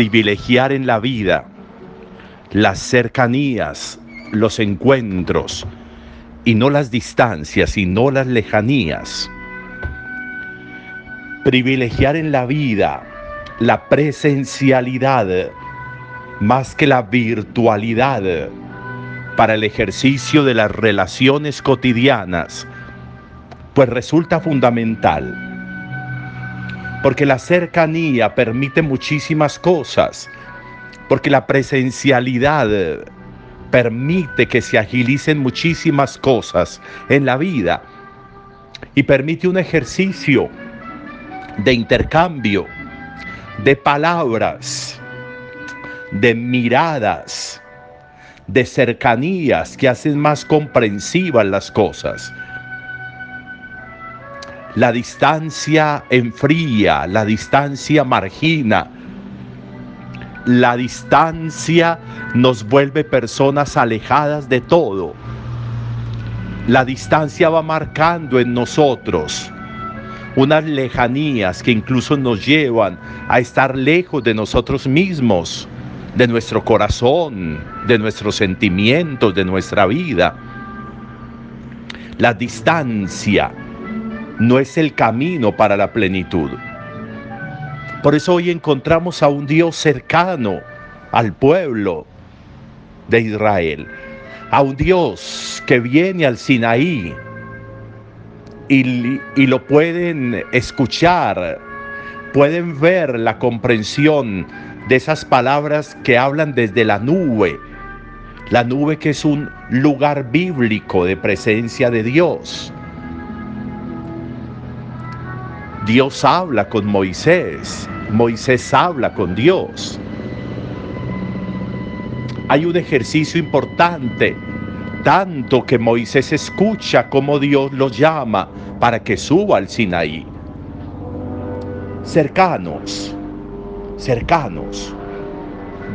privilegiar en la vida las cercanías, los encuentros, y no las distancias, y no las lejanías. Privilegiar en la vida la presencialidad más que la virtualidad para el ejercicio de las relaciones cotidianas, pues resulta fundamental, porque la cercanía permite muchísimas cosas, porque la presencialidad permite que se agilicen muchísimas cosas en la vida y permite un ejercicio de intercambio de palabras, de miradas, de cercanías que hacen más comprensivas las cosas. La distancia enfría, la distancia margina, la distancia nos vuelve personas alejadas de todo. La distancia va marcando en nosotros unas lejanías que incluso nos llevan a estar lejos de nosotros mismos, de nuestro corazón, de nuestros sentimientos, de nuestra vida. La distancia no es el camino para la plenitud. Por eso hoy encontramos a un Dios cercano al pueblo de Israel, a un Dios que viene al Sinaí y, lo pueden escuchar, pueden ver la comprensión de esas palabras que hablan desde la nube, la nube que es un lugar bíblico de presencia de Dios. Dios habla con Moisés, Moisés habla con Dios. Hay un ejercicio importante, tanto que Moisés escucha como Dios lo llama para que suba al Sinaí. Cercanos, cercanos.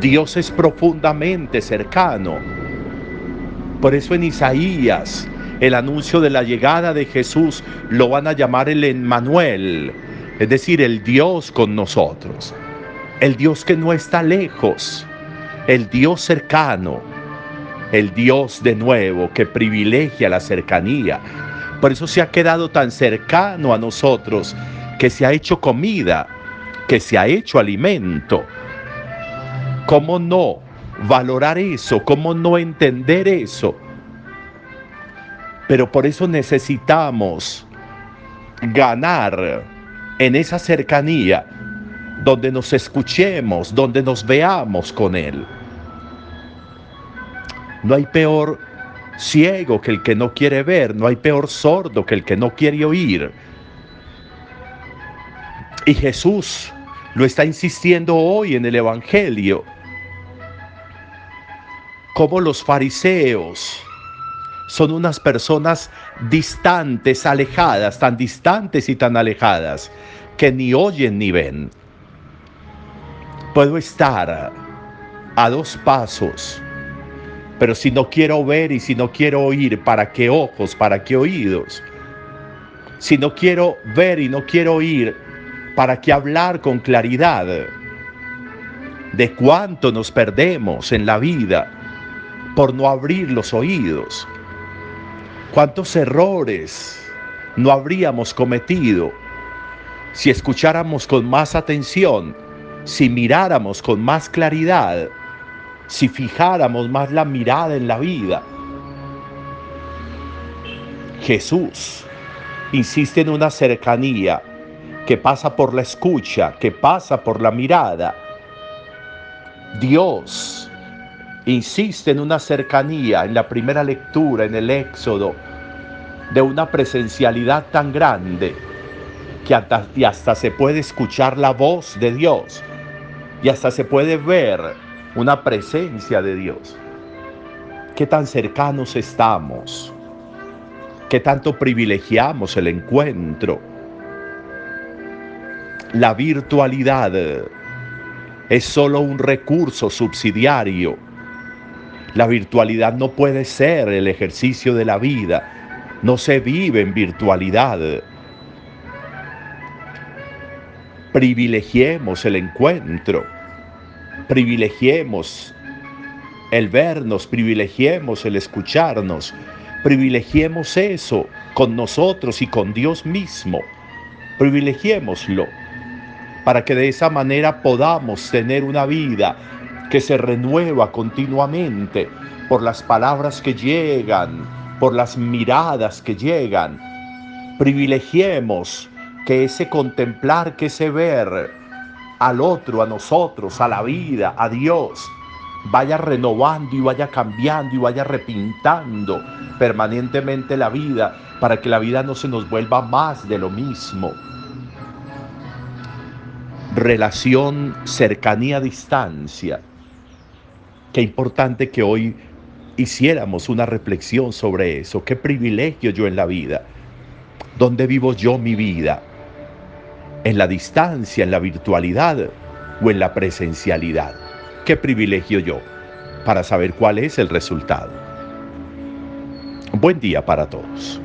Dios es profundamente cercano. Por eso en Isaías el anuncio de la llegada de Jesús lo van a llamar el Emmanuel, es decir, el Dios con nosotros, el Dios que no está lejos, el Dios cercano, el Dios de nuevo que privilegia la cercanía. Por eso se ha quedado tan cercano a nosotros, que se ha hecho comida, que se ha hecho alimento. ¿Cómo no valorar eso? ¿Cómo no entender eso? Pero por eso necesitamos ganar en esa cercanía donde nos escuchemos, donde nos veamos con Él. No hay peor ciego que el que no quiere ver, no hay peor sordo que el que no quiere oír. Y Jesús lo está insistiendo hoy en el Evangelio. Como los fariseos son unas personas distantes, alejadas, tan distantes y tan alejadas, que ni oyen ni ven. Puedo estar a dos pasos, pero si no quiero ver y si no quiero oír, ¿para qué ojos? ¿Para qué oídos? Si no quiero ver y no quiero oír, ¿para qué hablar con claridad? De cuánto nos perdemos en la vida por no abrir los oídos ¿Cuántos errores no habríamos cometido si escucháramos con más atención, si miráramos con más claridad, si fijáramos más la mirada en la vida? Jesús insiste en una cercanía que pasa por la escucha, que pasa por la mirada. Dios insiste en una cercanía en la primera lectura, en el Éxodo, de una presencialidad tan grande que hasta, hasta se puede escuchar la voz de Dios y hasta se puede ver una presencia de Dios. ¿Qué tan cercanos estamos? ¿Qué tanto privilegiamos el encuentro? La virtualidad es solo un recurso subsidiario la virtualidad no puede ser el ejercicio de la vida. No se vive en virtualidad. Privilegiemos el encuentro. privilegiemos el vernos, privilegiemos el escucharnos, privilegiemos eso con nosotros y con Dios mismo. Privilegiémoslo para que de esa manera podamos tener una vida que se renueva continuamente por las palabras que llegan, por las miradas que llegan. Privilegiemos que ese contemplar, que ese ver al otro, a nosotros, a la vida, a Dios, vaya renovando y vaya cambiando y vaya repintando permanentemente la vida para que la vida no se nos vuelva más de lo mismo. Relación, cercanía, distancia. Qué importante que hoy hiciéramos una reflexión sobre eso. Qué privilegio yo en la vida. ¿Dónde vivo yo mi vida? ¿En la distancia, en la virtualidad o en la presencialidad? Qué privilegio yo para saber cuál es el resultado. Buen día para todos.